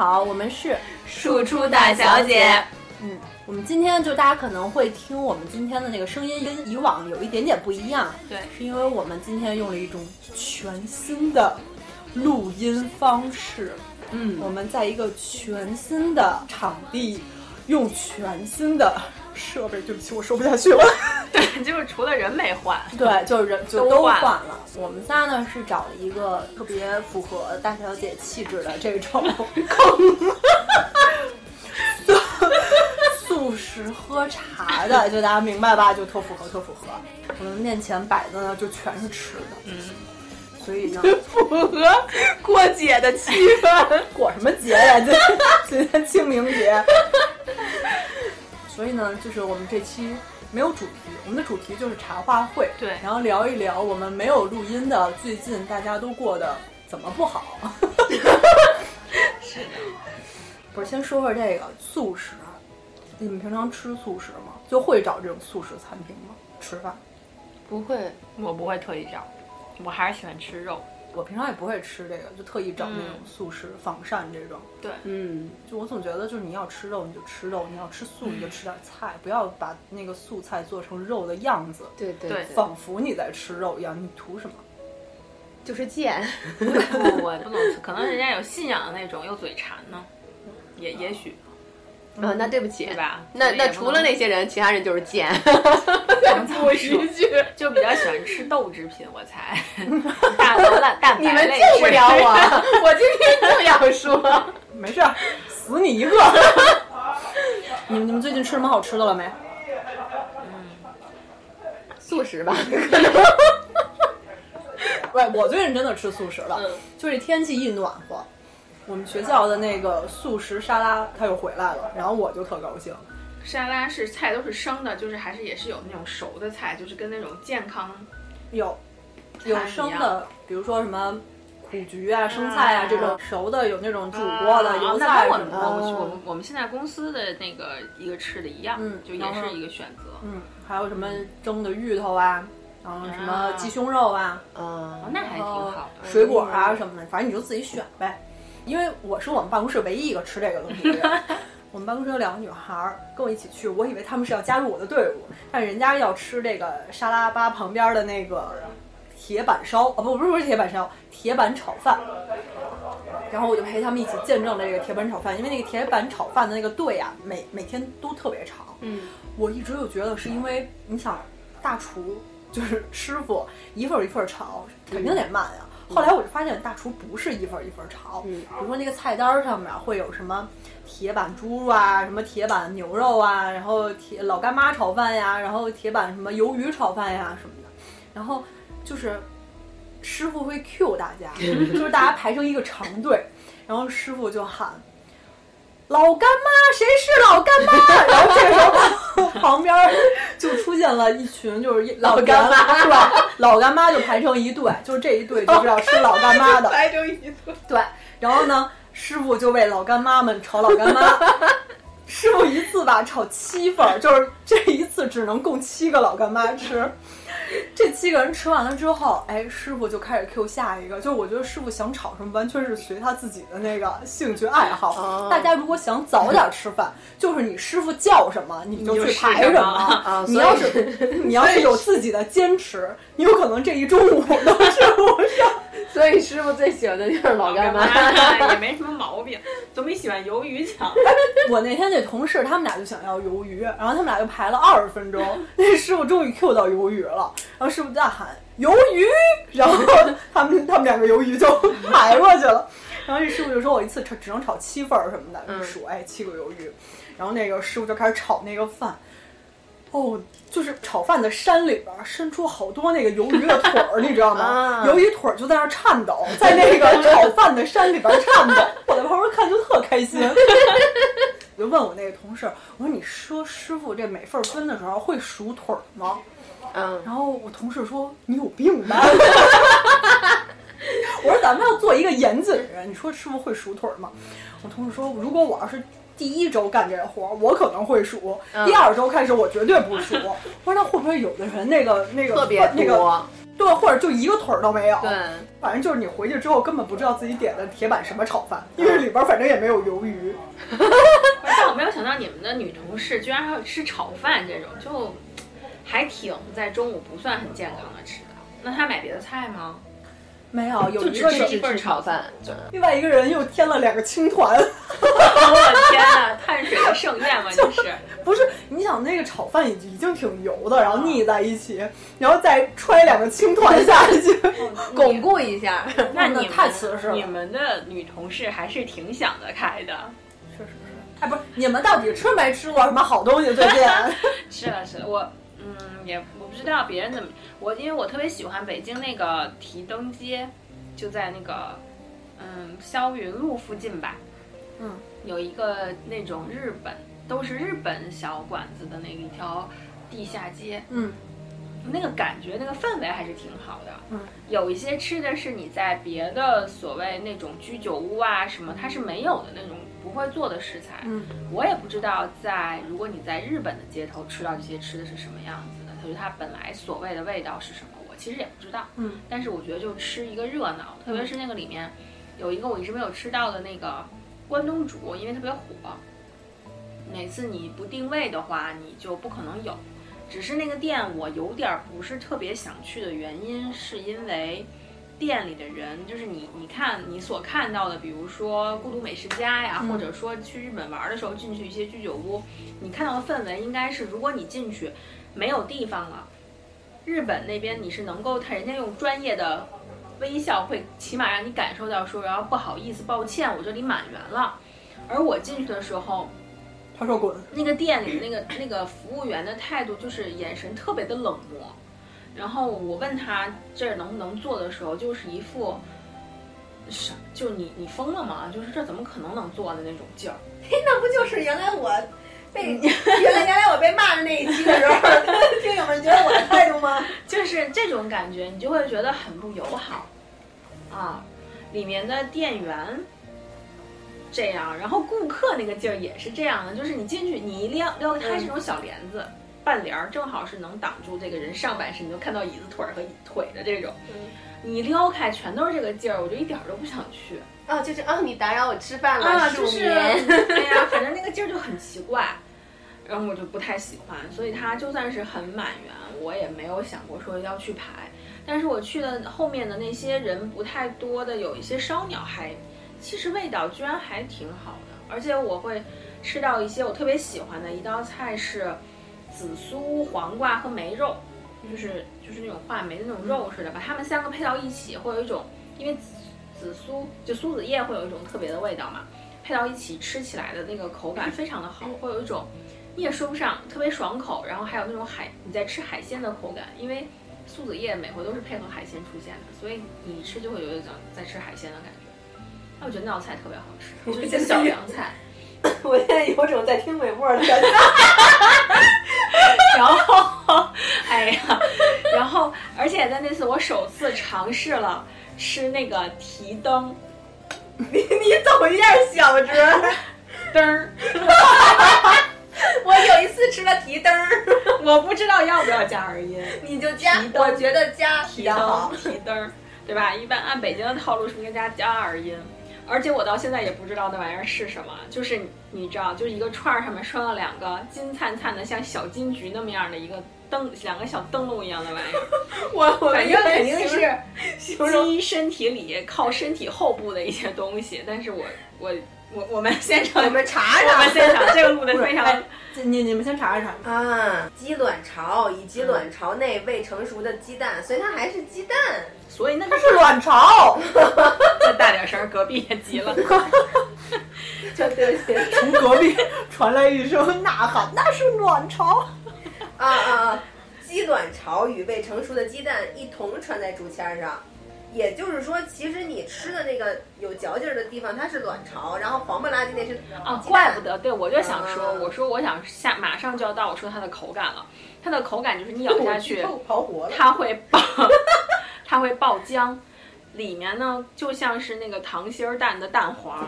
好，我们是输出大小姐。嗯，我们今天就大家可能会听我们今天的那个声音跟以往有一点点不一样，对，是因为我们今天用了一种全新的录音方式。嗯，我们在一个全新的场地，用全新的设备。对不起，我说不下去了。对，就是除了人没换，对，就是人就都换换了。我们仨呢是找了一个特别符合大小姐气质的这种 素素食喝茶的，就大家明白吧？就特符合，特符合。我们面前摆的呢就全是吃的，嗯，所以呢，符合过节的气氛。过什么节呀？这今天清明节。所以呢，就是我们这期没有主题，我们的主题就是茶话会。对然后聊一聊我们没有录音的最近大家都过得怎么不好。是的，不是，先说说这个素食，啊你们平常吃素食吗？就会找这种素食餐厅吗？吃饭？不会，我不会特意找，我还是喜欢吃肉。我平常也不会吃这个，就特意找那种嗯素食仿膳这种。对，嗯，就我总觉得，就是你要吃肉你就吃肉，你要吃素你就吃点菜，不要把那个素菜做成肉的样子，对对对仿佛你在吃肉一样。你图什么？就是贱。不，我 不能，可能人家有信仰的那种，又嘴馋呢，也也许，啊，那对不起，对吧？那那除了那些人，其他人就是贱。不一句，就比较喜欢吃豆制品，我猜 大豆蛋蛋白你们类救不了我，我今天就要说，没事儿，死你一个。你们你们最近吃什么好吃的了没？素食吧，喂，我最近真的吃素食了，嗯就是天气一暖和，我们学校的那个素食沙拉它又回来了，然后我就特高兴。沙拉是菜都是生的，就是还是也是有那种熟的菜，就是跟那种健康有有生的，比如说什么苦菊啊、生菜啊这种熟的，有那种煮过的油菜我们什么的。我们我们我们现在公司的那个一个吃的一样，嗯就也是一个选择。嗯，还有什么蒸的芋头啊，然后什么啊鸡胸肉啊，嗯哦，那还挺好的。水果啊什么的，反正你就自己选呗。因为我是我们办公室唯一一个吃这个东西的人。我们办公室有两个女孩儿跟我一起去，我以为她们是要加入我的队伍，但人家要吃这个沙拉吧旁边的那个铁板烧，哦不不是不是铁板烧，铁板炒饭。然后我就陪他们一起见证了这个铁板炒饭，因为那个铁板炒饭的那个队啊，每每天都特别长。嗯，我一直就觉得是因为你想，大厨就是师傅一份儿一份儿炒，肯定得慢呀。后来我就发现大厨不是一份儿一份儿炒，嗯比如说那个菜单儿上面会有什么铁板猪肉啊，什么铁板牛肉啊，然后铁老干妈炒饭呀，然后铁板什么鱿鱼炒饭呀什么的，然后就是师傅会 Q 大家，就是大家排成一个长队，然后师傅就喊。老干妈，谁是老干妈？然后这个时候旁边就出现了一群就是一老干妈是吧，老干妈就排成一队，就是这一队就是要吃老干妈的，排成一队。对。然后呢，师傅就为老干妈们炒老干妈。师傅一次吧炒七份儿，就是这一次只能供七个老干妈吃。这七个人吃完了之后，哎，师傅就开始 Q 下一个。就是我觉得师傅想炒什么，完全是随他自己的那个兴趣爱好。哦大家如果想早点吃饭，就是你师傅叫什么你就去排什么。啊，你要是你要是有自己的坚持，你有可能这一中午都吃不上。所以师傅最喜欢的就是老干妈。也没什么毛病，总比喜欢鱿鱼强。我那天那同事他们俩就想要鱿鱼，然后他们俩就排了二十分钟，那师傅终于 Q 到鱿鱼了，然后师傅大喊鱿鱼，然后他们他们两个鱿鱼就排过去了，然后这师傅就说我一次炒只能炒七份儿什么的，嗯数哎七个鱿鱼，然后那个师傅就开始炒那个饭。哦，就是炒饭的山里边儿伸出好多那个鱿鱼的腿儿，你知道吗？啊鱿鱼腿儿就在那儿颤抖，在那个炒饭的山里边儿颤抖。我在旁边看就特开心。我 就问我那个同事，我说你说师傅这每份儿分的时候会数腿儿吗？嗯，然后我同事说你有病吧？我说咱们要做一个严谨的人，你说师傅会数腿儿吗？我同事说如果我要是第一周干这个活儿，我可能会数；嗯第二周开始，我绝对不数。我说那会不会有的人那个那个特别那个多。对，或者就一个腿儿都没有。对，反正就是你回去之后根本不知道自己点的铁板什么炒饭，因为里边儿反正也没有鱿鱼。但我没有想到你们的女同事居然还会吃炒饭这种，就还挺在中午不算很健康的吃的。那她买别的菜吗？没有，有一个是吃一份炒饭，另外一个人又添了两个青团。我的天呐，碳水的盛宴嘛，就是。不是，你想那个炒饭已经已经挺油的，然后腻在一起，然后再揣两个青团下去，巩固一下。那你们太瓷实了你们的女同事还是挺想得开的。是是是。哎，不是，你们到底吃没吃过什么好东西？最近？是了是了，我嗯也我不知道别人怎么，我因为我特别喜欢北京那个提灯街，就在那个嗯霄云路附近吧，嗯，有一个那种日本都是日本小馆子的那个一条地下街，嗯那个感觉那个氛围还是挺好的。嗯，有一些吃的是你在别的所谓那种居酒屋啊什么，它是没有的那种不会做的食材。嗯，我也不知道在如果你在日本的街头吃到这些吃的是什么样子的，就是它本来所谓的味道是什么，我其实也不知道。嗯，但是我觉得就吃一个热闹，特别是那个里面有一个我一直没有吃到的那个关东煮，因为特别火。每次你不定位的话，你就不可能有。只是那个店我有点儿不是特别想去的原因，是因为店里的人，就是你你看你所看到的，比如说孤独美食家呀，嗯或者说去日本玩的时候进去一些居酒屋，你看到的氛围应该是，如果你进去没有地方了，日本那边你是能够他人家用专业的微笑会起码让你感受到说，然后不好意思，抱歉，我这里满员了。而我进去的时候，他说滚。那个店里那个那个服务员的态度就是眼神特别的冷漠，然后我问他这儿能不能做的时候，就是一副是就你你疯了吗？就是这怎么可能能做的那种劲儿。嘿那不就是原来我被原来原来我被骂的那一期的时候，听友们觉得我的态度吗？就是这种感觉，你就会觉得很不友好啊。里面的店员这样，然后顾客那个劲儿也是这样的，就是你进去，你一撩撩开这种小帘子，半帘儿正好是能挡住这个人上半身，你就看到椅子腿儿和腿的这种。你一撩开全都是这个劲儿，我就一点儿都不想去。哦，就是哦，你打扰我吃饭了，啊，数就是，绵。哎呀，反正那个劲儿就很奇怪，然后我就不太喜欢，所以它就算是很满员，我也没有想过说要去排。但是我去的后面的那些人不太多的，有一些烧鸟还，其实味道居然还挺好的，而且我会吃到一些我特别喜欢的一道菜是紫苏、黄瓜和梅肉，就是就是那种话梅的那种肉似的，把它们三个配到一起，会有一种因为紫紫苏就苏子叶会有一种特别的味道嘛，配到一起吃起来的那个口感非常的好，会有一种你也说不上特别爽口，然后还有那种海你在吃海鲜的口感，因为苏子叶每回都是配合海鲜出现的，所以你一吃就会有一种在吃海鲜的感觉。那我觉得那道菜特别好吃，就是一个小凉菜。我现在有种在听美沫的感觉。然后，哎呀，然后，而且在那次我首次尝试了吃那个提灯 你你走一下小折儿。灯儿，我有一次吃了提灯儿，我不知道要不要加耳音。你就加我觉得加比提较好灯，。提灯儿，对吧？一般按北京的套路是应该加加耳音？而且我到现在也不知道那玩意儿是什么，就是你知道，就是一个串儿上面拴了两个金灿灿的像小金桔那么样的一个灯，两个小灯笼一样的玩意儿。我我反正肯定是鸡身体里靠身体后部的一些东西，但是我我我我们现场我们查查我们查现场这个录的 非常哎你你们先查一查。啊，鸡卵巢以及卵巢内未成熟的鸡蛋，所以它还是鸡蛋。所以那个它是卵巢，再大点声，隔壁也急了。就对不起从隔壁传来一声呐喊，那是卵巢。啊啊啊！鸡卵巢与未成熟的鸡蛋一同穿在竹签上，也就是说，其实你吃的那个有嚼劲儿的地方，它是卵巢，然后黄不拉几那是啊，怪不得，对我就想说，嗯我说我想下马上就要到我说它的口感了，它的口感就是你咬下去。它会爆，它会爆浆，里面呢就像是那个糖心儿蛋的蛋黄儿，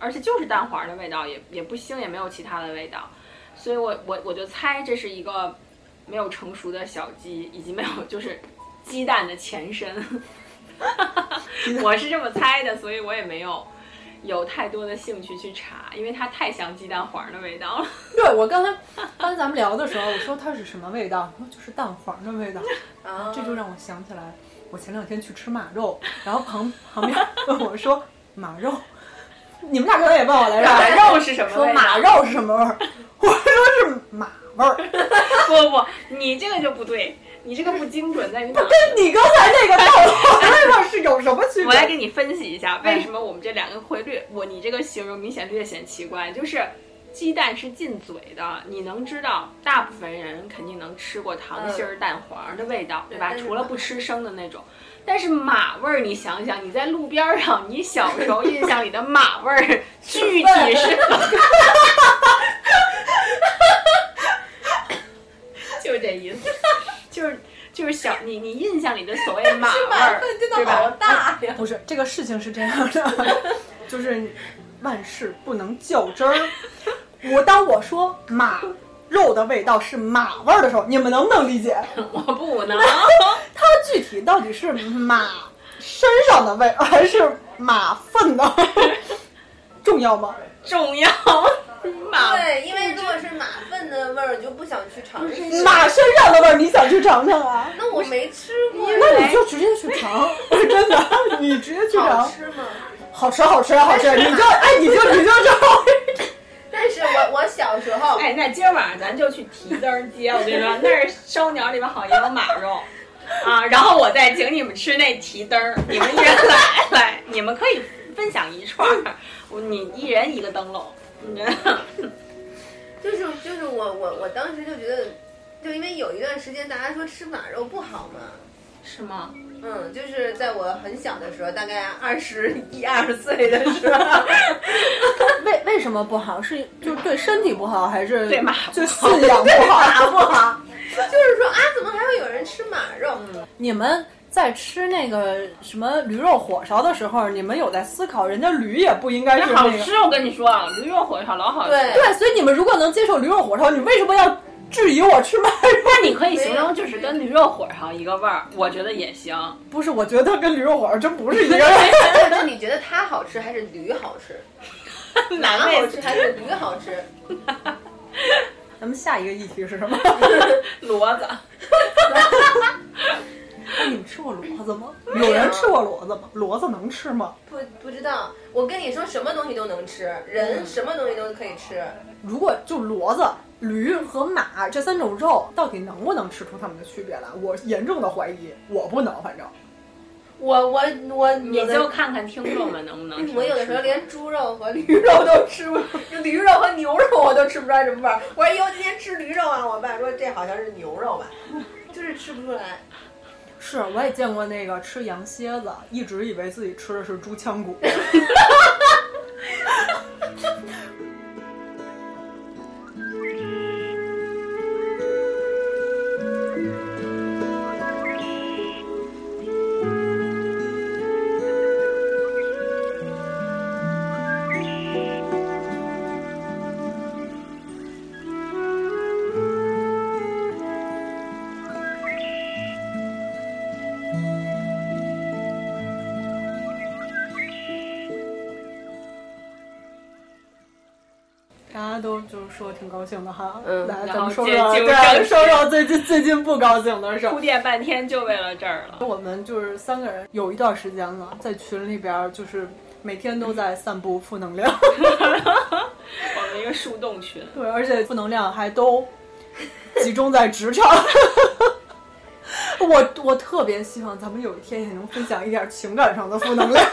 而且就是蛋黄的味道，也也不腥，也没有其他的味道，所以我我我就猜这是一个没有成熟的小鸡，以及没有就是鸡蛋的前身。我是这么猜的，所以我也没有有太多的兴趣去查，因为它太像鸡蛋黄的味道了。对我刚才刚才咱们聊的时候，我说它是什么味道，就是蛋黄的味道，啊这就让我想起来，我前两天去吃马肉，然后旁旁边问 我说马肉，你们俩刚才也问我来着，马肉是什么说？马肉是什么味儿？我说是马味儿。不不不，你这个就不对，你这个不精准在于哪？跟 你刚才那个到底上是有什么区别？我来给你分析一下，为什么我们这两个会略我你这个形容明显略显奇怪，就是鸡蛋是进嘴的，你能知道，大部分人肯定能吃过糖心儿蛋黄的味道，对吧？除了不吃生的那种。但是马味儿，你想想，你在路边儿上，你小时候印象里的马味儿，具体是 就是这意思，就是就是小你你印象里的所谓马味儿，真对吧的好大呀！不是这个事情是这样的，就是万事不能较真儿。我当我说马肉的味道是马味儿的时候，你们能不能理解？我不能。它具体到底是马身上的味，还是马粪的味儿？重要吗？重要。马对，因为如果是马粪的味儿，我就不想去尝试。马身上的味儿，你想去尝尝啊？那我没吃过，那你就直接去尝，真的，你直接去好尝，吃吗？好吃，好吃，好吃，你就哎，你就你就知道。但是我我小时候，哎，那今儿晚上咱就去提灯儿街，我跟你说，那儿烧鸟里边好像有马肉啊，然后我再请你们吃那提灯儿，你们一人来来，你们可以分享一串儿，我你一人一个灯笼，就是就是我我我当时就觉得，就因为有一段时间大家说吃马肉不好嘛，是吗？嗯，就是在我很小的时候，大概二十一二岁的时候，为为什么不好？是就是对身体不好，还是对马就信仰不好？马不好，就是说啊，怎么还会有人吃马肉？你们在吃那个什么驴肉火烧的时候，你们有在思考，人家驴也不应该是那个。好吃，我跟你说，驴肉火烧老好吃。对对，所以你们如果能接受驴肉火烧，你为什么要质疑我吃马肉？那你可以形容就是跟驴肉火烧一个味儿，我觉得也行。不是，我觉得它跟驴肉火烧真不是一个人。那你觉得它好吃还是驴好吃？马 哪位好吃还是驴好吃？咱们下一个议题是什么？骡子？那，你们吃过骡子吗？有人吃过骡子吗？骡子能吃吗？不不知道，我跟你说，什么东西都能吃，人嗯什么东西都可以吃。如果就骡子、驴和马这三种肉，到底能不能吃出它们的区别来？我严重的怀疑，我不能，反正。我我我你就看看听众们能不能吃。我有的时候连猪肉和驴肉都吃不，驴肉和牛肉我都吃不出来什么味儿。我说以后今天吃驴肉啊，我爸说这好像是牛肉吧，就是吃不出来。是，我也见过那个吃羊蝎子，一直以为自己吃的是猪腔骨。家都就是说挺高兴的哈，嗯来，咱们说说对，正说说最近最近不高兴的事儿铺。垫半天就为了这儿了。我们就是三个人，有一段时间了，在群里边儿就是每天都在散布负能量，我们一个树洞群，对，而且负能量还都集中在职场。我我特别希望咱们有一天也能分享一点情感上的负能量。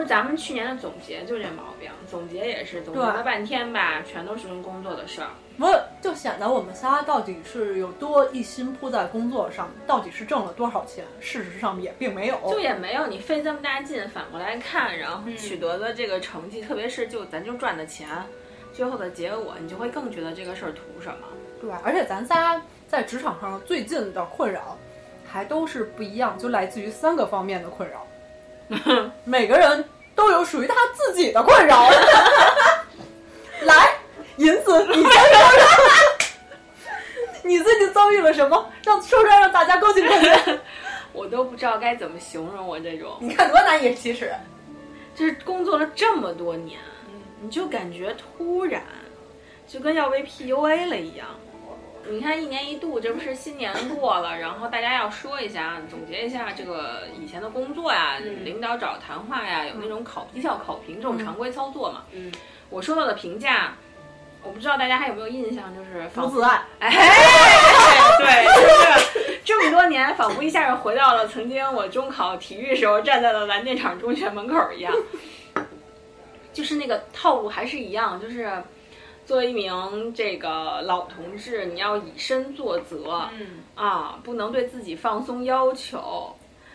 不是咱们去年的总结就这毛病，总结也是总结了半天吧，全都是跟工作的事儿。不就显得我们仨到底是有多一心扑在工作上，到底是挣了多少钱？事实上也并没有。就也没有你费这么大劲，反过来看，然后取得的这个成绩，特别是就咱就赚的钱，最后的结果，你就会更觉得这个事儿图什么？对，而且咱仨在职场上最近的困扰，还都是不一样，就来自于三个方面的困扰。每个人都有属于他自己的困扰。来，银子，你先说说，你最近遭遇了什么？让说出来让大家高兴高兴。我都不知道该怎么形容我这种，你看多难以启齿。就是工作了这么多年，你就感觉突然就跟要被 PUA 了一样。你看，一年一度，这不是新年过了，然后大家要说一下，总结一下这个以前的工作呀，领导找谈话呀，有那种考绩效考评这种常规操作嘛。嗯，我收到的评价，我不知道大家还有没有印象，就是不自爱。哎，对，就是这么多年，仿佛一下就回到了曾经我中考体育时候站在了蓝电厂中学门口一样，就是那个套路还是一样，就是作为一名这个老同志，你要以身作则，嗯啊，不能对自己放松要求，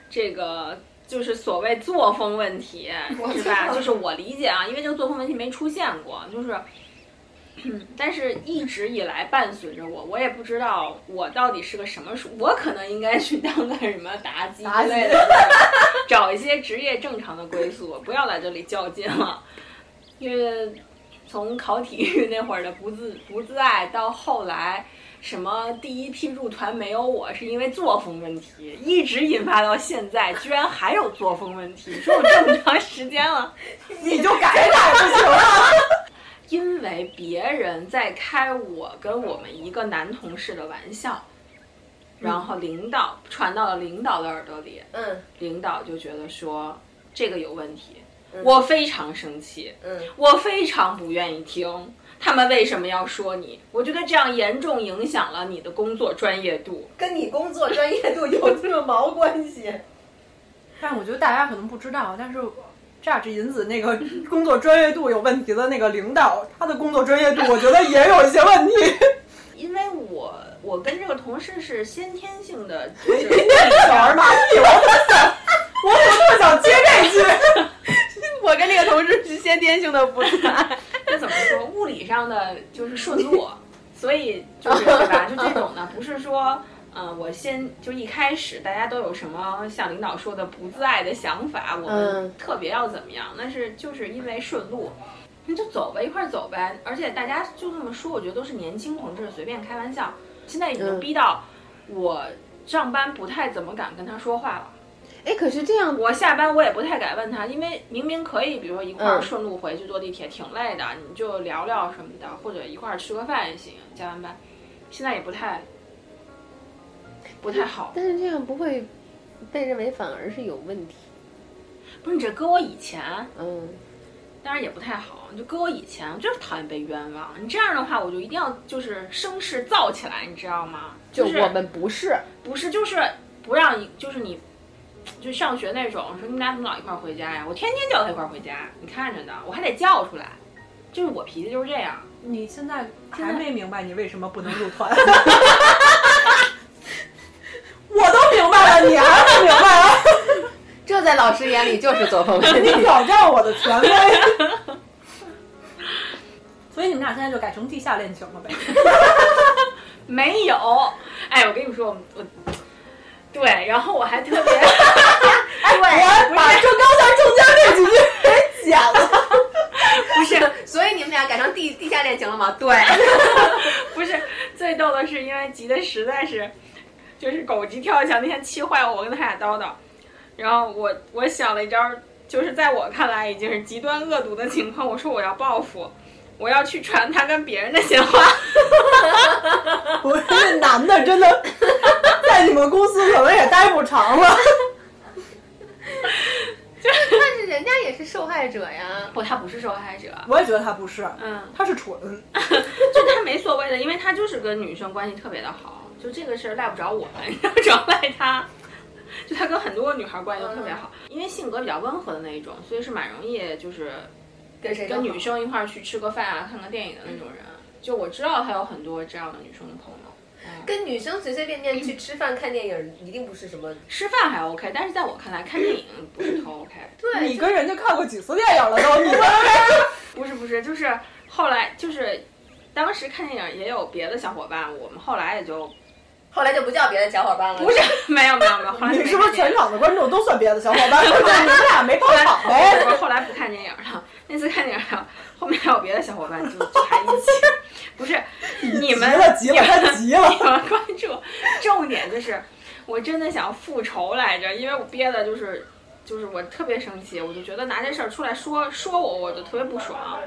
这个。就是所谓作风问题，是吧？就是我理解啊，因为这个作风问题没出现过，就是。但是一直以来伴随着我，我也不知道我到底是个什么属，我可能应该去当个什么妲己之类的，找一些职业正常的归宿，不要来这里较劲了。因为从考体育那会儿的不自不自爱，到后来什么第一批入团没有我是因为作风问题，一直引发到现在，居然还有作风问题，说我这么长时间了，你就改改不行了。因为别人在开我跟我们一个男同事的玩笑，然后领导传到了领导的耳朵里，嗯领导就觉得说这个有问题，我非常生气，嗯，我非常不愿意听。他们为什么要说你？我觉得这样严重影响了你的工作专业度。跟你工作专业度有这毛关系？但是我觉得大家可能不知道，但是。榨汁银子那个工作专业度有问题的那个领导，他的工作专业度我觉得也有一些问题。因为我我跟这个同事是先天性的，就是 小儿麻痹，我怎么想，我怎么这么想接这句？我跟那个同事是先天性的不自爱。这怎么说？物理上的就是顺路，所以就是对吧？就这种呢，不是说。嗯，我先就一开始大家都有什么像领导说的不自爱的想法，我们特别要怎么样？那是就是因为顺路，那就走吧，一块走呗。而且大家就这么说，我觉得都是年轻同志随便开玩笑。现在已经逼到我上班不太怎么敢跟他说话了。哎，可是这样，我下班我也不太敢问他，因为明明可以，比如说一块儿顺路回去坐地铁挺累的，你就聊聊什么的，或者一块儿吃个饭也行。加完班，现在也不太。不太好，但是这样不会被认为反而是有问题。不是你这搁我以前，嗯，当然也不太好。你就搁我以前，我就是讨厌被冤枉。你这样的话，我就一定要就是声势造起来，你知道吗？就我们不是，不是，就是不让，就是你，就上学那种，说你们俩怎么老一块回家呀？我天天叫他一块回家，你看着呢，我还得叫出来。就是我脾气就是这样。你现在还没明白你为什么不能入团？我都明白了，你还不明白啊？这在老师眼里就是作风问你题。挑战我的权威。所以你们俩现在就改成地下恋情了呗？没有，哎，我跟你们说，我，对，然后我还特别，对，我把这刚才中间那几句给剪了。不是，所以你们俩改成地地下恋情了吗？对，不是，最逗的是，因为急的实在是。就是狗急跳墙，那天气坏我，我跟他俩叨叨，然后我我想了一招，就是在我看来已经是极端恶毒的情况。我说我要报复，我要去传他跟别人的闲话。我这男的真的 在你们公司可能也待不长了。但是人家也是受害者呀。不，他不是受害者。我也觉得他不是。嗯，他是蠢。就他没所谓的，因为他就是跟女生关系特别的好。就这个事儿赖不着我们，主要赖他。就他跟很多女孩关系都特别好，因为性格比较温和的那一种，所以是蛮容易就是跟谁跟女生一块儿去吃个饭啊、看个电影的那种人。就我知道他有很多这样的女生的朋友。跟女生随随便便去吃饭、看电影，一定不是什么吃饭还 OK，但是在我看来，看电影不是特 OK。对，你跟人家看过几次电影了都？你不是不是，就是后来就是当时看电影也有别的小伙伴，我们后来也就。后来就不叫别的小伙伴了。不是，没有没有没有，后来没你是不是全场的观众都算别的小伙伴？就是你们俩没跑场呗？我后来不看电影了，那次看电影了，后面还有别的小伙伴就就还一起，不是 你们急了急了，他急了。你们关注，重点就是我真的想复仇来着，因为我憋的就是就是我特别生气，我就觉得拿这事儿出来说说我，我就特别不爽，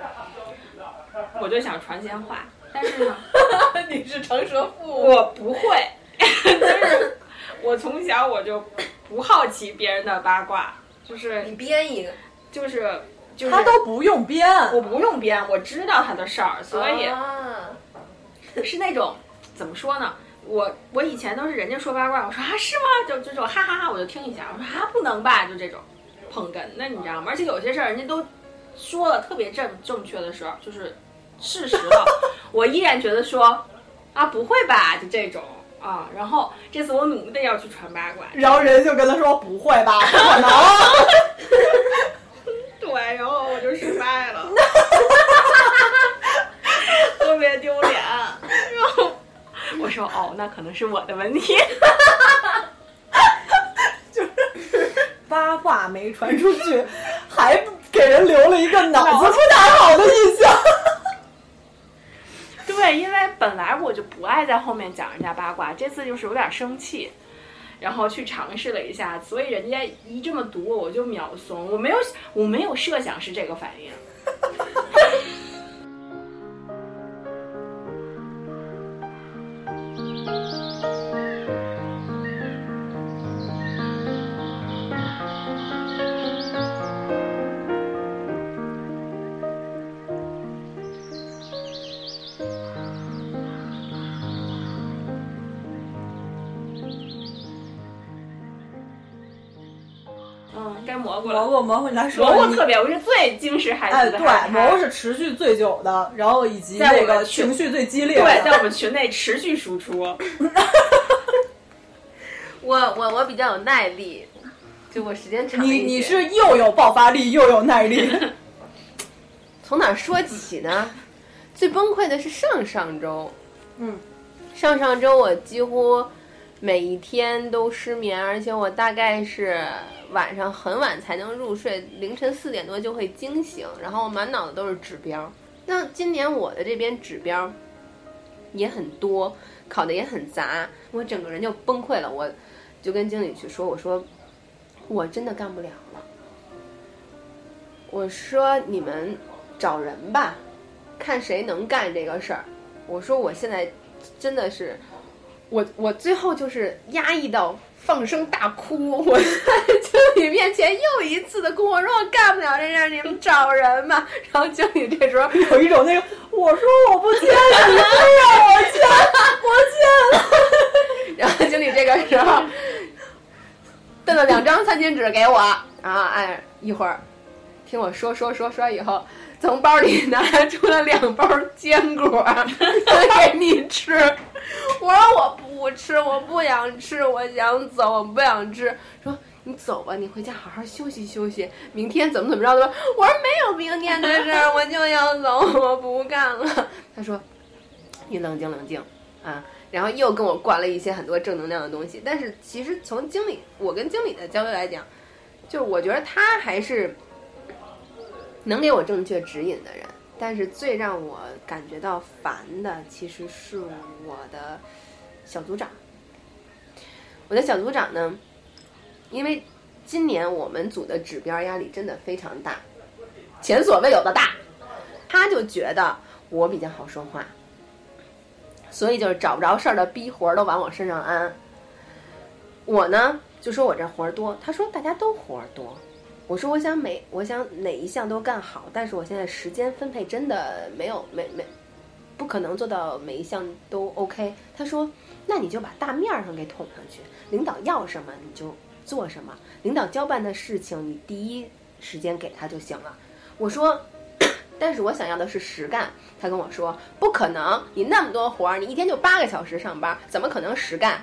我就想传闲话，但是呢，你是长舌妇，我不会，就 是我从小我就不好奇别人的八卦，就是你编一个，就是就是他都不用编，我不用编，我知道他的事儿，所以啊是那种怎么说呢？我我以前都是人家说八卦，我说啊是吗？就就这种哈哈哈，我就听一下，我说啊不能吧，就这种捧哏的，你知道吗？而且有些事儿人家都说了特别正正确的事儿，就是事实了，我依然觉得说啊不会吧，就这种啊。然后这次我努力的要去传八卦，然后人就跟他说不会吧，不可能。对，然后我就失败了，特别丢脸。然后我说哦，那可能是我的问题。就是八卦没传出去，还给人留了一个脑子不太好的印象。对，因为本来我就不爱在后面讲人家八卦，这次就是有点生气，然后去尝试了一下，所以人家一这么读我，就秒怂，我没有我没有设想是这个反应。蘑菇了。蘑菇，蘑菇，你来说蘑菇特别，我是最惊世骇哎，俗的对。蘑菇是持续最久的，然后以及在那个情绪最激烈的对，在。我们群内持续输出。我我我比较有耐力，就我时间长。你你是又有爆发力又有耐力，从哪儿说起呢？最崩溃的是上上周，嗯，上上周我几乎每一天都失眠，而且我大概是晚上很晚才能入睡，凌晨四点多就会惊醒，然后满脑子都是指标。那今年我的这边指标也很多，考的也很杂，我整个人就崩溃了。我就跟经理去说，我说我真的干不了了。我说你们找人吧，看谁能干这个事儿。我说我现在真的是，我我最后就是压抑到放声大哭，我在经理面前又一次的哭，我说我干不了这事儿，你们找人吧。然后经理这时候 有一种那个我说我不签，你非让我签，我签了。然后经理这个时候瞪了两张餐巾纸给我，然后哎一会儿听我说说说说以后，从包里拿出了两包坚果给你吃。我说我不吃，我不想吃，我想走，我不想吃。说你走吧，你回家好好休息休息，明天怎么怎么着的。我说没有明天的事儿，我就要走，我不干了。他说你冷静冷静啊。然后又跟我灌了一些很多正能量的东西，但是其实从经理，我跟经理的交流来讲，就是我觉得他还是能给我正确指引的人，但是最让我感觉到烦的其实是我的小组长。我的小组长呢，因为今年我们组的指标压力真的非常大，前所未有的大，他就觉得我比较好说话。所以就是找不着事儿的逼活儿都往我身上安。我呢就说我这活儿多，他说大家都活儿多。我说我想每我想哪一项都干好，但是我现在时间分配真的没有没没不可能做到每一项都 OK。他说那你就把大面上给捅上去，领导要什么你就做什么，领导交办的事情你第一时间给他就行了。我说。但是我想要的是实干。他跟我说不可能，你那么多活儿，你一天就八个小时上班，怎么可能实干？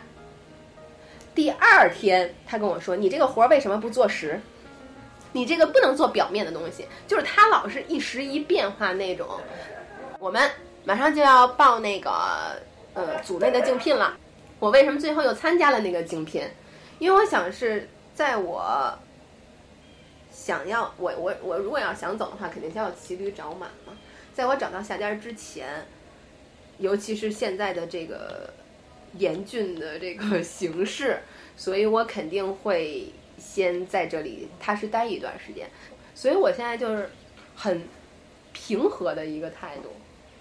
第二天他跟我说，你这个活儿为什么不做实？你这个不能做表面的东西，就是他老是一时一变化那种。我们马上就要报那个呃组内的竞聘了，我为什么最后又参加了那个竞聘？因为我想是在我想要我我我如果要想走的话，肯定是要骑驴找马嘛。在我找到下家之前，尤其是现在的这个严峻的这个 形势，所以我肯定会先在这里踏实待一段时间。所以我现在就是很平和的一个态度。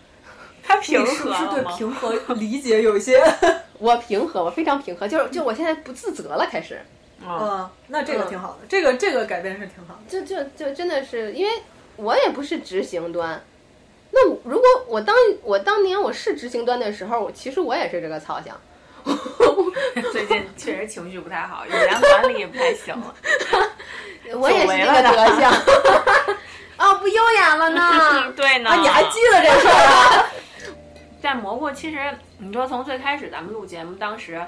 他平和是不是对？平和理解有一些？我平和，我非常平和，就是就我现在不自责了，开始。嗯，嗯，那这个挺好的，这个这个改变是挺好的。就就就真的是，因为我也不是执行端。那如果我当我当年我是执行端的时候，我其实我也是这个操性。最近确实情绪不太好，语言管理也不太行了。我也是这个德行。哦，不优雅了呢。对呢，啊，你还记得这事儿啊？但蘑菇其实，你说从最开始咱们录节目，当时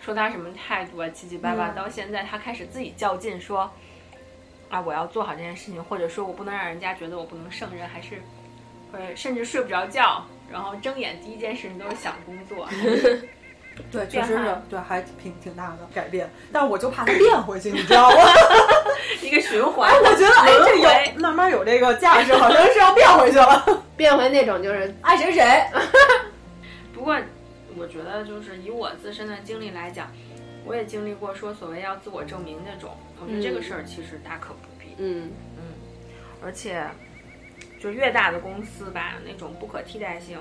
说他什么态度啊，七七八八，嗯到现在他开始自己较劲，说啊，我要做好这件事情，或者说我不能让人家觉得我不能胜任，还是会甚至睡不着觉，然后睁眼第一件事情都是想工作。对，确实是，对，还挺挺大的改变。但我就怕它变回去，你知道吗？一个循环。哎，我觉得哎，这有慢慢有这个架势，好像是要变回去了。变回那种就是爱谁谁。不过，我觉得就是以我自身的经历来讲，我也经历过说所谓要自我证明那种，我觉得这个事儿其实大可不必。嗯嗯而且，就越大的公司吧，那种不可替代性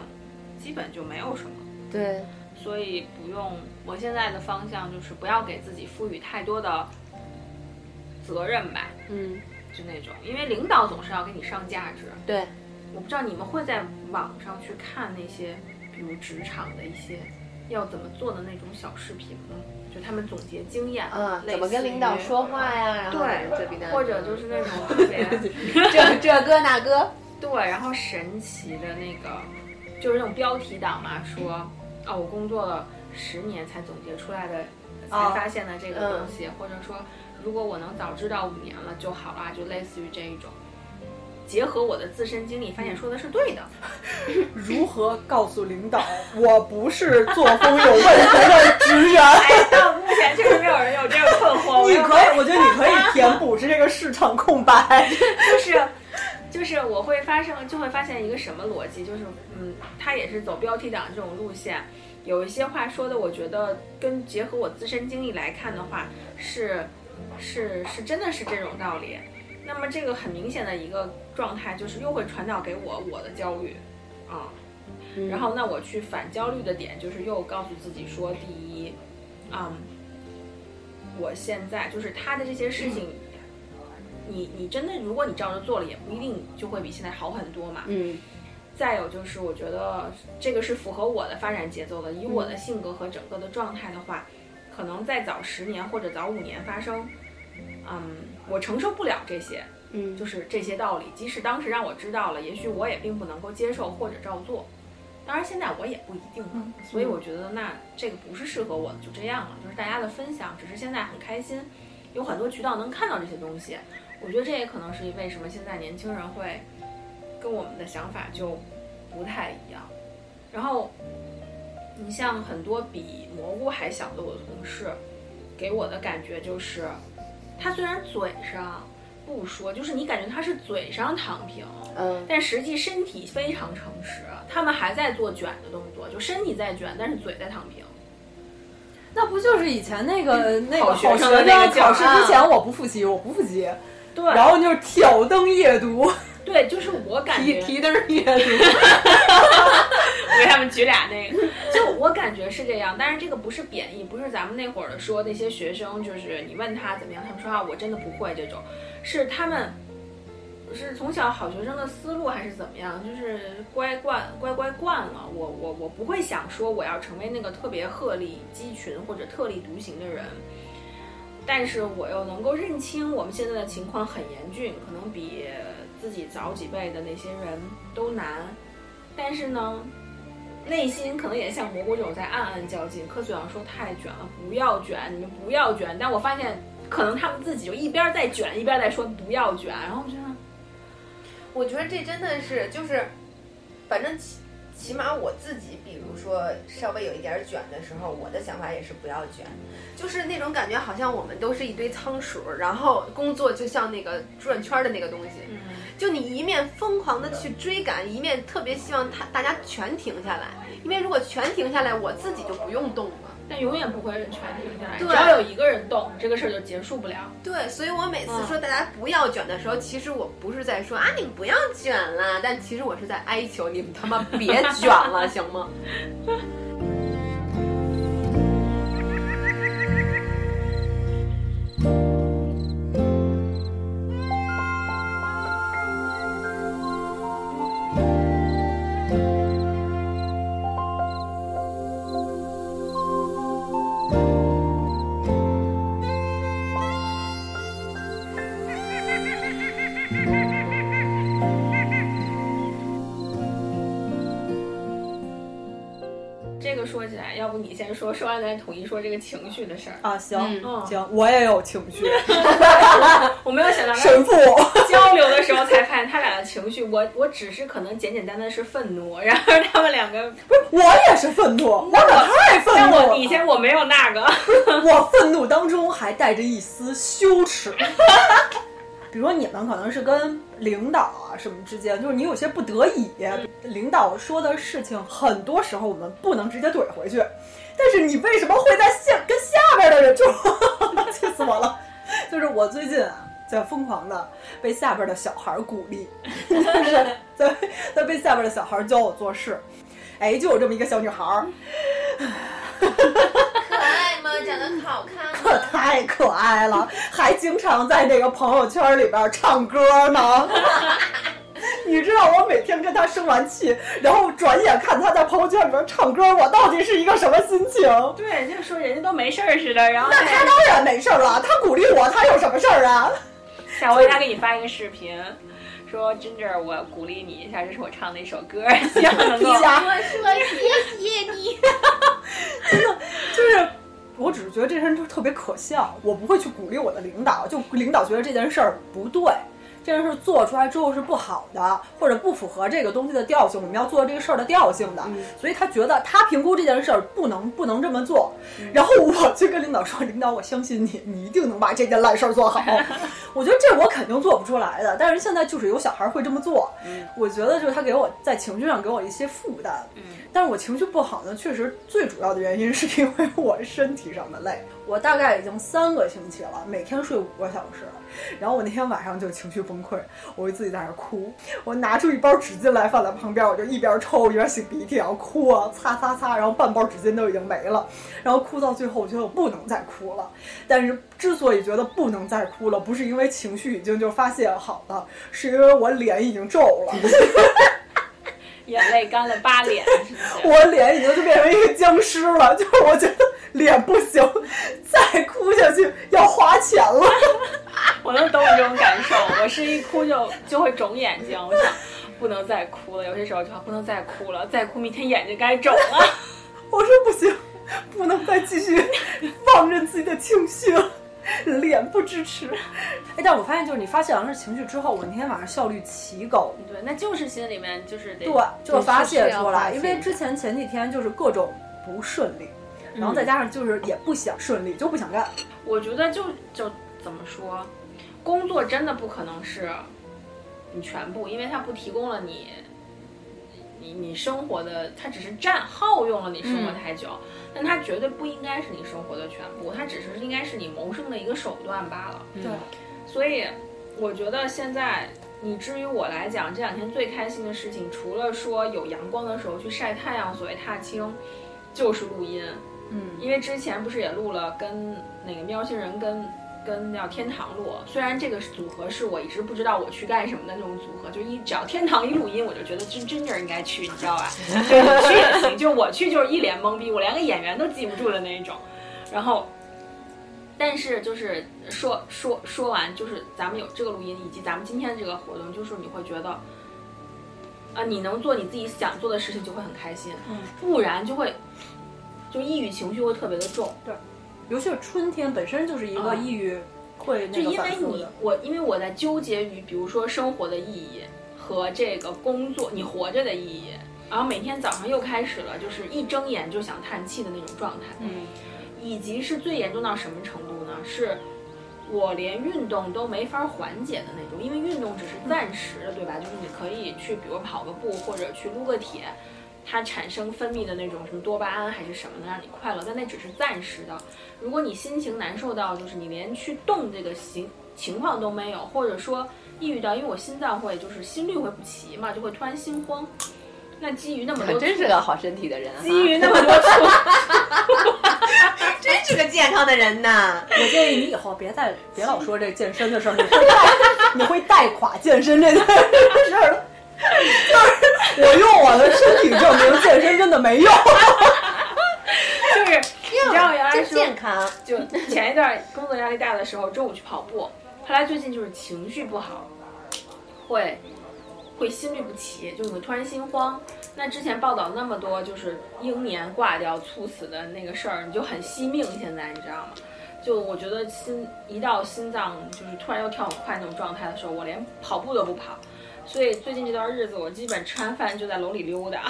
基本就没有什么，对所以不用。我现在的方向就是不要给自己赋予太多的责任吧，嗯就那种，因为领导总是要给你上价值。对我不知道你们会在网上去看那些，比如职场的一些要怎么做的那种小视频吗？就他们总结经验嗯，怎么跟领导说话呀？然后或者就是那种特别 这这哥那哥，对，然后神奇的那个，就是那种标题党嘛，说啊，我工作了十年才总结出来的，才啊发现的这个东西，或者说如果我能早知道五年了就好了，就类似于这一种。结合我的自身经历，发现说的是对的。如何告诉领导我不是作风有问题的职员？哎，到目前确实没有人有这个困惑。你可以，我觉得你可以填补是这个市场空白。就是就是我会发生就会发现一个什么逻辑，就是嗯，他也是走标题党这种路线，有一些话说的，我觉得跟结合我自身经历来看的话，是是是真的是这种道理。那么这个很明显的一个状态，就是又会传导给我我的焦虑啊。然后那我去反焦虑的点，就是又告诉自己说，第一，嗯，我现在就是他的这些事情，你你真的如果你照着做了，也不一定就会比现在好很多嘛。嗯再有就是，我觉得这个是符合我的发展节奏的。以我的性格和整个的状态的话，可能再早十年或者早五年发生，嗯，我承受不了这些，嗯就是这些道理。即使当时让我知道了，也许我也并不能够接受或者照做。当然，现在我也不一定了，所以我觉得那这个不是适合我的，就这样了。就是大家的分享，只是现在很开心，有很多渠道能看到这些东西。我觉得这也可能是为什么现在年轻人会跟我们的想法就不太一样。然后，你像很多比蘑菇还小的我的同事，给我的感觉就是，他虽然嘴上不说，就是你感觉他是嘴上躺平，嗯但实际身体非常诚实，他们还在做卷的动作，就身体在卷，但是嘴在躺平。那不就是以前那个那个好学生的那个考试之前我不复习，我不复习，对，然后就是挑灯夜读，对，就是我感觉，提提灯夜读，我给他们举俩那个，就我感觉是这样，但是这个不是贬义，不是咱们那会儿的说那些学生，就是你问他怎么样，他们说啊我真的不会这种，是他们是从小好学生的思路还是怎么样，就是乖惯乖乖惯了，我我我不会想说我要成为那个特别鹤立鸡群或者特立独行的人。但是我又能够认清我们现在的情况很严峻，可能比自己早几辈的那些人都难。但是呢，内心可能也像蘑菇这种在暗暗较劲。科组长说太卷了，不要卷，你们不要卷。但我发现，可能他们自己就一边在卷，一边在说不要卷。然后我觉得，我觉得这真的是就是，反正起码我自己，比如说稍微有一点卷的时候，我的想法也是不要卷，就是那种感觉，好像我们都是一堆仓鼠，然后工作就像那个转圈的那个东西，就你一面疯狂的去追赶，一面特别希望他大家全停下来，因为如果全停下来，我自己就不用动了。但永远不会全停下来，对只要有一个人动，这个事儿就结束不了。对，所以我每次说大家不要卷的时候，其实我不是在说啊你们不要卷了，但其实我是在哀求你们他妈别卷了，行吗？不你先说，说完咱统一说这个情绪的事儿。啊，行、嗯行，我也有情绪，我没有想到神父。交流的时候才发现他俩的情绪，我我只是可能简简单单是愤怒，然而他们两个不是，我也是愤怒，我可太愤但怒了。我以前我没有那个，我愤怒当中还带着一丝羞耻。比如说你们可能是跟领导啊什么之间，就是你有些不得已，领导说的事情，很多时候我们不能直接怼回去，但是你为什么会在下跟下边的人就 气死我了？就是我最近啊，在疯狂的被下边的小孩鼓励，就是在在被下边的小孩教我做事。哎，就有这么一个小女孩儿，可爱吗？长得好看可太可爱了，还经常在这个朋友圈里边唱歌呢。你知道我每天跟他生完气，然后转眼看他在朋友圈里面唱歌，我到底是一个什么心情？对，就说人家都没事儿似的，然后那他当然没事儿了，他鼓励我，他有什么事儿啊？下回他给你发一个视频，说 Ginger，我鼓励你一下，这是我唱的一首歌，希望能够。我说谢谢你。真的就是，我只是觉得这件事就特别可笑，我不会去鼓励我的领导，就领导觉得这件事儿不对。这件事做出来之后是不好的，或者不符合这个东西的调性，我们要做这个事儿的调性的，所以他觉得他评估这件事儿不能不能这么做，然后我去跟领导说，领导我相信你，你一定能把这件烂事儿做好。我觉得这我肯定做不出来的，但是现在就是有小孩会这么做，我觉得就是他给我在情绪上给我一些负担，嗯但是我情绪不好呢，确实最主要的原因是因为我身体上的累。我大概已经三个星期了，每天睡五个小时，然后我那天晚上就情绪崩溃，我就自己在那儿哭，我拿出一包纸巾来放在旁边，我就一边抽一边擤鼻涕，然后哭啊，擦擦擦，然后半包纸巾都已经没了，然后哭到最后，我觉得我不能再哭了。但是之所以觉得不能再哭了，不是因为情绪已经就发泄好了，是因为我脸已经皱了。眼泪干了八脸？我脸已经就变成一个僵尸了，就是我觉得脸不行，再哭下去要花钱了。我能懂你这种感受，我是一哭就就会肿眼睛，我想不能再哭了，有些时候就不能再哭了，再哭明天眼睛该肿了。我说不行，不能再继续放任自己的情绪了，脸不支持。哎，但我发现就是你发泄完了情绪之后，我那天晚上效率奇高。对，那就是心里面就是得对，就发泄出来，因为之前前几天就是各种不顺利，然后再加上就是也不想顺利，就不想干。我觉得就就怎么说，工作真的不可能是你全部，因为它不提供了你，你你生活的，它只是占耗用了你生活太久，但它绝对不应该是你生活的全部，它只是应该是你谋生的一个手段罢了。对，所以我觉得现在。你至于我来讲，这两天最开心的事情，除了说有阳光的时候去晒太阳，所谓踏青，就是录音。嗯，因为之前不是也录了跟那个喵星人跟跟叫天堂录，虽然这个组合是我一直不知道我去干什么的那种组合，就一只要天堂一录音，我就觉得真真正应该去，你知道吧？就你去也行，就我去就是一脸懵逼，我连个演员都记不住的那一种。然后，但是就是说说说完，就是咱们有这个录音，以及咱们今天的这个活动，就是你会觉得。啊，你能做你自己想做的事情，就会很开心，嗯，不然就会就抑郁情绪会特别的重。对尤其是春天本身就是一个嗯抑郁会那个就因为你。我，因为我在纠结于，比如说生活的意义和这个工作你活着的意义，然后每天早上又开始了，就是一睁眼就想叹气的那种状态，嗯，以及是最严重到什么程度呢？是我连运动都没法缓解的那种，因为运动只是暂时的，对吧？就是你可以去，比如跑个步或者去撸个铁，它产生分泌的那种什么多巴胺还是什么能让你快乐，但那只是暂时的。如果你心情难受到就是你连去动这个行情况都没有，或者说抑郁到，因为我心脏会就是心率会不齐嘛，就会突然心慌。那基于那么多，真是个好身体的人、啊，基于那么多促，真是个健康的人呐。我建议你以后别再别老说这健身的事儿，你会带 你会带垮健身这件事儿了。就 是我用我的身体证明健身真的没用。就是你知道我原来健康，就前一段工作压力大的时候，中午去跑步，后来最近就是情绪不好，会会心律不齐，就你会突然心慌。那之前报道那么多就是英年挂掉、猝死的那个事儿，你就很惜命。现在你知道吗？就我觉得心一到心脏就是突然又跳很快那种状态的时候，我连跑步都不跑。所以最近这段日子，我基本吃完饭就在楼里溜达，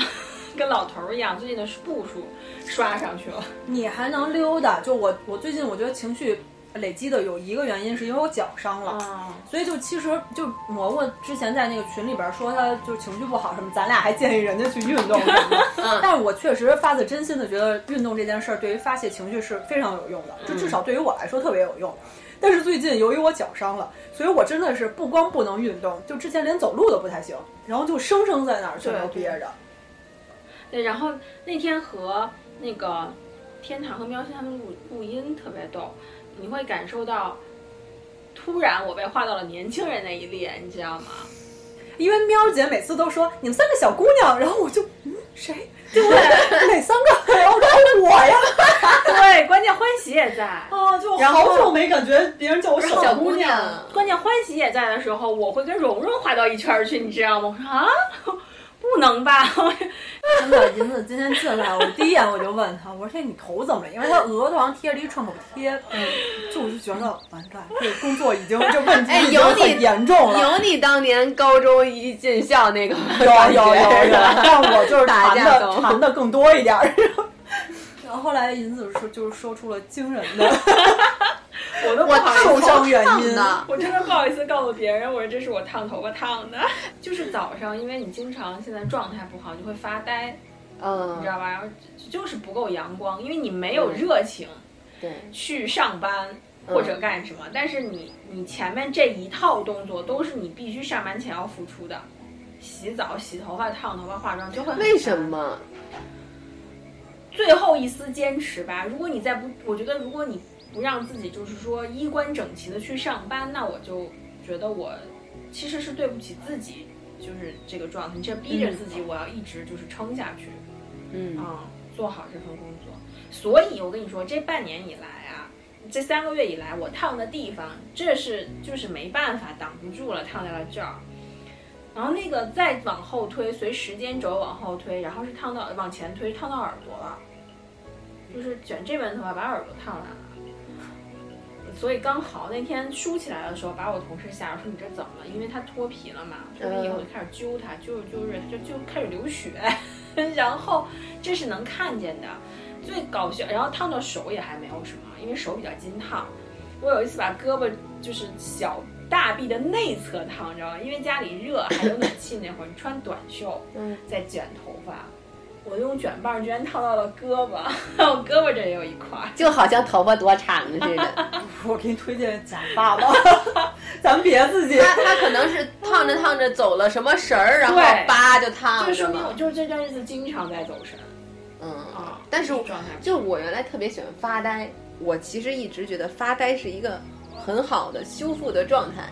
跟老头儿一样。最近的步数刷上去了。你还能溜达？就我我最近我觉得情绪累积的有一个原因是因为我脚伤了。嗯，所以就其实就蘑菇之前在那个群里边说他就情绪不好什么，咱俩还建议人家去运动什么的。但是我确实发自真心的觉得运动这件事儿对于发泄情绪是非常有用的，就至少对于我来说特别有用。但是最近由于我脚伤了，所以我真的是不光不能运动，就之前连走路都不太行，然后就生生在那儿全都憋着。对，然后那天和那个天堂和喵星他们录录音特别逗，你会感受到，突然我被划到了年轻人那一列，你知道吗？因为喵姐每次都说你们三个小姑娘，然后我就嗯谁？对 哪三个？然后说我呀。对，关键欢喜也在。啊，就好久没感觉别人叫我小姑姑娘，关键欢喜也在的时候，我会跟蓉蓉划到一圈去，你知道吗？我说啊，不能吧？真的，银子今天进来，我第一眼我就问他，我说：“这你头怎么了？”因为他额头上贴着一创口贴，嗯，就我就觉得完蛋，这个工作已经这问题已严重了。有你当年高中一进校那个有有有有，但我就是打谈的谈的更多一点儿。然后后来银子说，就是说出了惊人的 我都不我好意思受伤原因。呢，我真的不好意思告诉别人，我说这是我烫头发烫的。就是早上，因为你经常现在状态不好，你会发呆，嗯你嗯知，道吧？然后就是不够阳光，因为你没有热情对，去上班或者干什么。但是你你前面这一套动作都是你必须上班前要付出的，洗澡、洗头发、烫头发、化妆就会为什么？最后一丝坚持吧。如果你再不，我觉得如果你不让自己就是说衣冠整齐的去上班，那我就觉得我其实是对不起自己，就是这个状态，这逼着自己我要一直就是撑下去，嗯啊、做好这份工作。所以我跟你说，这半年以来啊。这三个月以来，我烫的地方，这是就是没办法挡不住了，烫在了这儿。然后那个再往后推，随时间轴往后推，然后是烫到往前推，烫到耳朵了，就是卷这边头发把耳朵烫烂了。所以刚好那天梳起来的时候，把我同事吓着，说你这怎么了？因为它脱皮了嘛，脱皮以后就开始揪它，揪着揪着就就开始流血，然后这是能看见的。最搞笑，然后烫到手也还没有什么，因为手比较经烫。我有一次把胳膊就是小大臂的内侧烫，你知道吗？因为家里热，还有暖气那会儿，你穿短袖，嗯，在卷头发，我用卷棒居然烫到了胳膊，我胳膊这也有一块儿。就好像头发多长似的。我给你推荐假发吧，咱别自己。他他可能是烫着烫着走了什么神儿，然后对叭就烫了就说明我。就是这段日子经常在走神嗯，啊，但是状态就我原来特别喜欢发呆，我其实一直觉得发呆是一个很好的修复的状态。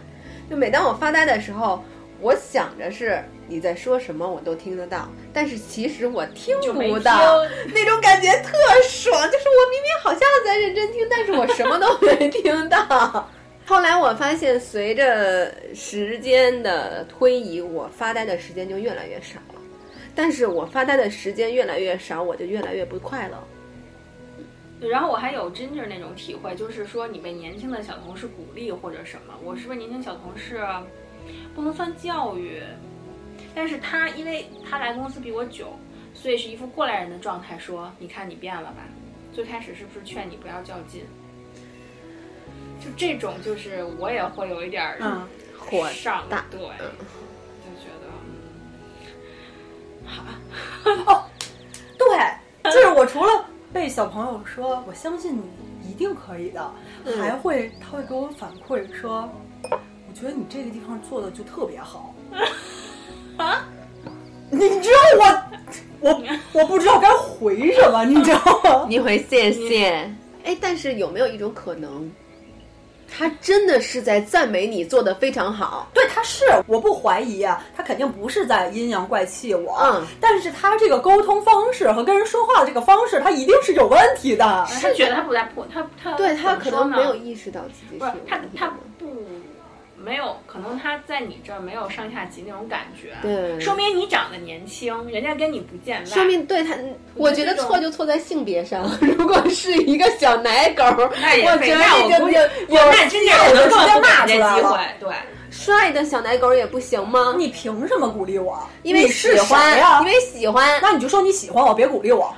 就每当我发呆的时候，我想着是你在说什么，我都听得到，但是其实我听不到，那种感觉特爽。就是我明明好像在认真听，但是我什么都没听到。后来我发现，随着时间的推移，我发呆的时间就越来越少了。但是我发呆的时间越来越少，我就越来越不快乐。然后我还有 Ginger 那种体会，就是说你被年轻的小同事鼓励或者什么，我是被年轻小同事不能算教育，但是他因为他来公司比我久，所以是一副过来人的状态说：“你看你变了吧？最开始是不是劝你不要较劲？”就这种，就是我也会有一点儿嗯，火上大对，嗯就觉得嗯好吧，对，就是我除了被小朋友说我相信你一定可以的，嗯还会他会给我反馈说，我觉得你这个地方做的就特别好。啊，你知道我我我不知道该回什么，你知道吗？你回谢谢。哎，但是有没有一种可能，他真的是在赞美你做的非常好？对，他是，我不怀疑啊，他肯定不是在阴阳怪气我，嗯但是他这个沟通方式和跟人说话的这个方式，他一定是有问题的。是觉得他不在破，他他对他可能没有意识到自己是他有问题他的不没有，可能他在你这儿没有上下级那种感觉，对说明你长得年轻，人家跟你不见外，说明对他，我觉得错就错在性别上。如果是一个小奶狗，那也非我觉得这个那我估计有我那真的可能根本不给骂人家机出来了会，对。帅的小奶狗也不行吗？你凭什么鼓励我？因为喜欢因为喜欢，那你就说你喜欢我，别鼓励我。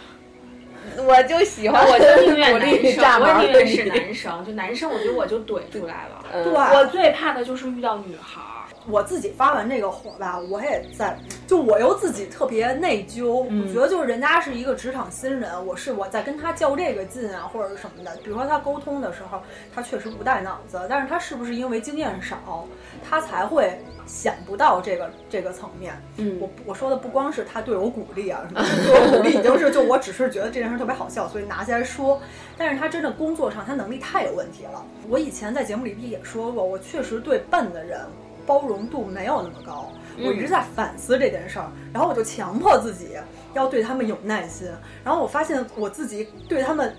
我就喜欢，我就宁愿鼓男励生，我宁愿是男生，就男生，我觉得我就怼出来了。嗯对，我最怕的就是遇到女孩儿，我自己发完这个火吧，我也在，就我又自己特别内疚。嗯我觉得就是人家是一个职场新人，我是我在跟他较这个劲啊，或者是什么的。比如说他沟通的时候，他确实不带脑子，但是他是不是因为经验少，他才会想不到这个这个层面？嗯我我说的不光是他对我鼓励啊，什么对我鼓励已经是就我只是觉得这件事特别好笑，所以拿起来说。但是他真的工作上他能力太有问题了。我以前在节目里也说过，我确实对笨的人包容度没有那么高。我一直在反思这件事儿，然后我就强迫自己要对他们有耐心。然后我发现我自己对他们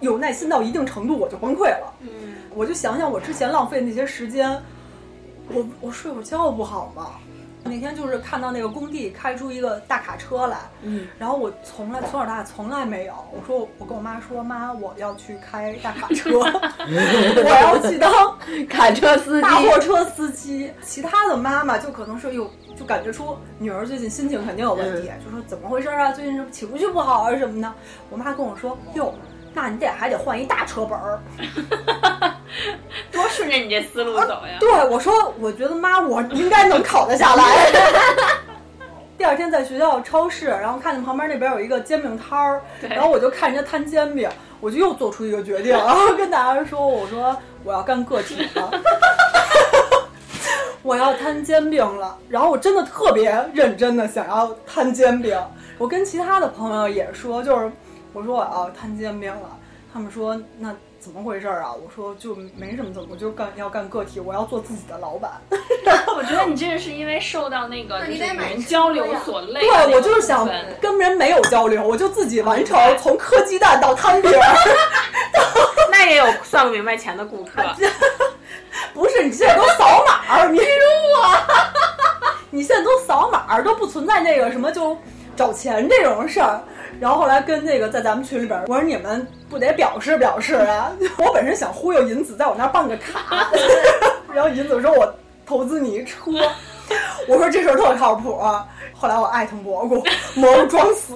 有耐心到一定程度，我就崩溃了。嗯，我就想想我之前浪费那些时间，我我睡会儿觉不好吗？那天就是看到那个工地开出一个大卡车来，嗯，然后我从来从小到大从来没有，我说我跟我妈说，妈，我要去开大卡车，我要去当 卡车司机大货车司机。其他的妈妈就可能是有就感觉出女儿最近心情肯定有问题，就说怎么回事啊？最近情绪不好啊什么的。我妈跟我说，哟，那你得还得换一大车本儿。多顺着你这思路走呀。对我说，我觉得妈，我应该能考得下来。第二天在学校超市，然后看见旁边那边有一个煎饼摊儿，然后我就看人家摊煎饼，我就又做出一个决定，然后跟大家说，我说我要干个体了。我要摊煎饼了，然后我真的特别认真的想要摊煎饼。我跟其他的朋友也说，就是我说我要摊煎饼了，他们说那怎么回事儿啊？我说就没什么怎么，我就干要干个体，我要做自己的老板。我觉得你这个是因为受到那个你得买人交流所累对我就是想跟人没有交流，我就自己完成从磕鸡蛋到摊饼。那也有算不明白钱的顾客。不是，你现在都扫码儿，你比如我，你现在都扫码儿，都不存在那个什么就找钱这种事儿。然后后来跟那个在咱们群里边，我说你们不得表示表示啊！我本身想忽悠银子在我那儿办个卡，然后银子说我投资你一车，我说这事儿特靠谱。后来我艾特蘑菇，蘑菇装死，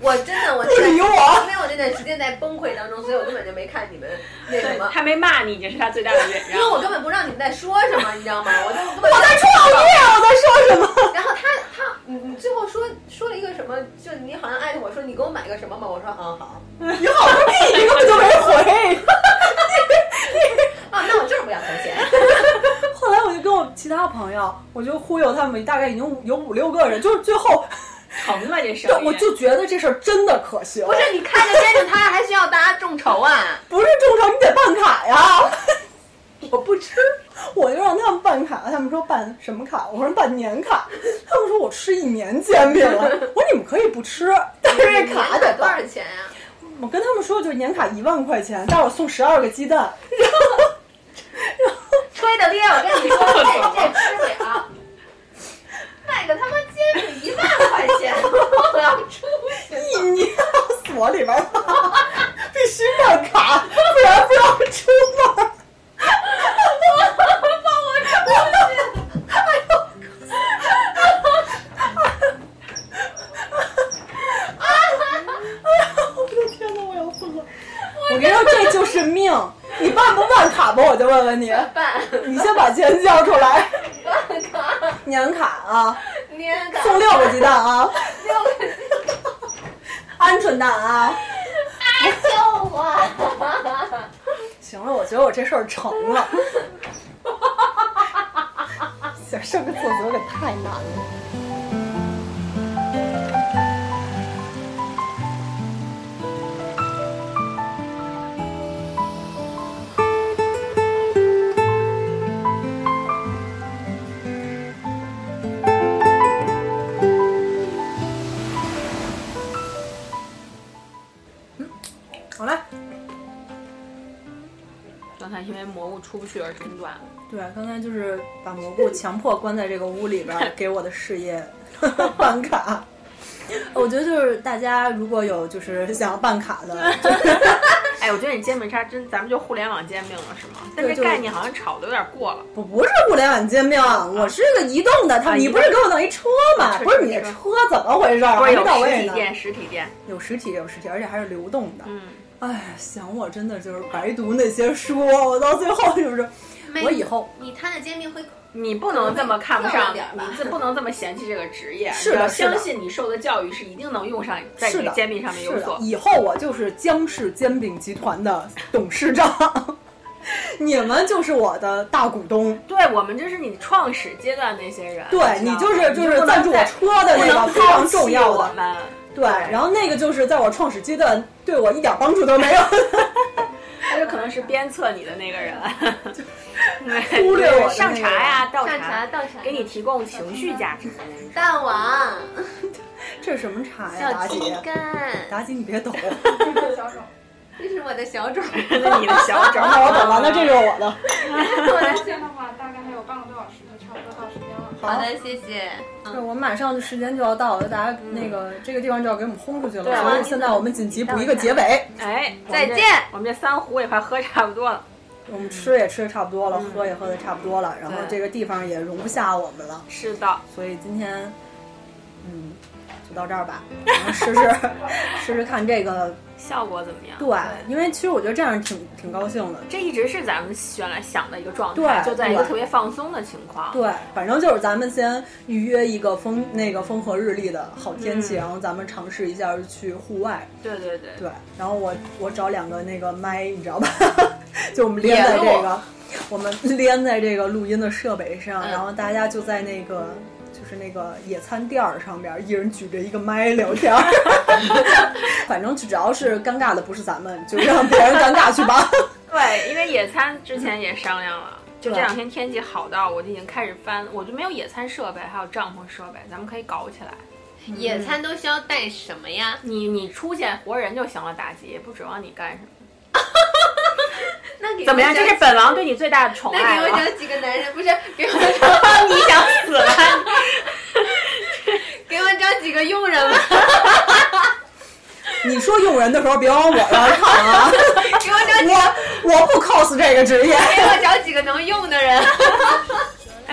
我真的我不理我。因为我那段时间在崩溃当中，所以我根本就没看你们那什么。他没骂你已经是他最大的忍让 因为我。根本不知道你们在说什么，你知道吗？我就我在创业，我在说什么？然后他他你你最后说说了一个什么？就你好像艾特我说你给我买个什么吧，我说嗯好。你好个屁，你根本就没回。啊，那我就是不想投钱。后来我就跟我其他朋友，我就忽悠他们，大概已经有五六个人，就是最后，成吗这生对，我就觉得这事儿真的可行。不是你开着煎饼摊儿还需要大家众筹啊？不是众筹，你得办卡呀。我不吃，我就让他们办卡，他们说办什么卡？我说办年卡，他们说我吃一年煎饼了。我说你们可以不吃，但是这卡得多少。钱呀、我跟他们说，就是年卡一万块钱，待会儿送十二个鸡蛋。然后，然后吹的咧，我跟你说，这这吃不了。卖个他妈煎饼一万块钱，我要出去！一年锁里边，必须办卡，不然不要出门。我！哎呀，我的天哪，我要疯了！我跟你说，这就是命。你办不办卡吧？我就问问你。办。你先把钱交出来。年卡啊，年卡送六个鸡蛋啊，六个鸡蛋鹌鹑蛋啊。救我！行了，我觉得我这事儿成了。想上个厕所可太难了。菇出不去而中断了。对，刚才就是把蘑菇强迫关在这个屋里边儿，给我的事业 办卡。我觉得就是大家如果有就是想要办卡的，哎，我觉得你煎饼叉真，咱们就互联网煎饼了是吗？但这概念好像炒的有点过了。不不是互联网煎饼，我是个移动的。他啊你不是给我弄一车吗？车不是你这车车怎么回事儿？还不是有实。体店，实体店。有实体有实体，而且还是流动的。嗯，哎，想我真的就是白读那些书，我到最后就是我以后你摊的煎饼会你不能这么看不上，点儿吧你这不能这么嫌弃这个职业。是的相信你受的教育是一定能用上，在是的你煎饼上面有所，。以后我就是江氏煎饼集团的董事长，你们就是我的大股东。对我们就是你创始阶段那些人，对你就是就是赞助我车的那个非常重要的。对，然后那个就是在我创始阶段对我一点帮助都没有，他就可能是鞭策你的那个人，忽略我的 上茶呀、倒上茶倒茶，给你提供情绪价值。大王。这是什么茶呀，小鸡妲己？干，妲己，你别抖，这是我的小种，这是你的小种，那我懂了，那这就是我的。我的线的话，大概还有半个多小时。好。的，谢谢。对，我们马上时间就要到了，大家那个这个地方就要给我们轰出去了，对所以现在我们紧急补一个结尾。哎，再见。我们这三壶也快喝差不多了。我们吃也吃的差不多了，喝也喝的差不多了，然后这个地方也容不下我们了，是的，所以今天，嗯，就到这儿吧，然后试试 试试看这个。效果怎么样？对，因为其实我觉得这样挺挺高兴的。这一直是咱们原来想的一个状态，对就在一个特别放松的情况。对，反正就是咱们先预约一个风那个风和日丽的好天气，嗯然后咱们尝试一下去户外。对对对对，然后我我找两个那个麦，你知道吧？就我们连在这个，我们连在这个录音的设备上，嗯然后大家就在那个就是那个野餐垫儿上边，一人举着一个麦聊天儿。反正只要是尴尬的不是咱们，就让别人尴尬去吧。对，因为野餐之前也商量了，就这两天天气好到我就已经开始翻，我就没有野餐设备，还有帐篷设备，咱们可以搞起来。野餐都需要带什么呀？你你出现活人就行了，妲己也不指望你干什么。那给怎么样？这是本王对你最大的宠爱那。给我找几个男人，不是给我找，你想死了？给我找几个佣人吧，你说佣人的时候别往我这儿看啊！给我找几个，我我不 cos 这个职业。给我找几个能用的人。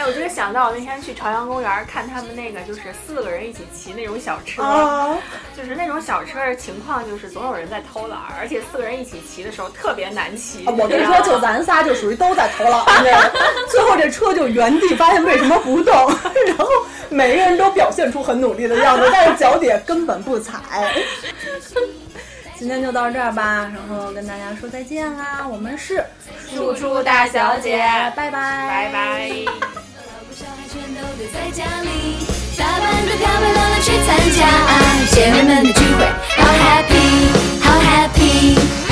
哎，我就是想到我那天去朝阳公园看他们那个，就是四个人一起骑那种小车，啊，就是那种小车的情况，就是总有人在偷懒，而且四个人一起骑的时候特别难骑。我跟你说，就咱仨就属于都在投篮那个，最后这车就原地发现为什么不动，然后每个人都表现出很努力的样子，但是脚底下根本不踩。今天就到这儿吧，然后跟大家说再见啦，我们是输出大小姐，拜拜，拜拜。小孩全都躲在家里。大班的飘飘乐乐去参加啊姐妹们的聚会好 happy 好 happy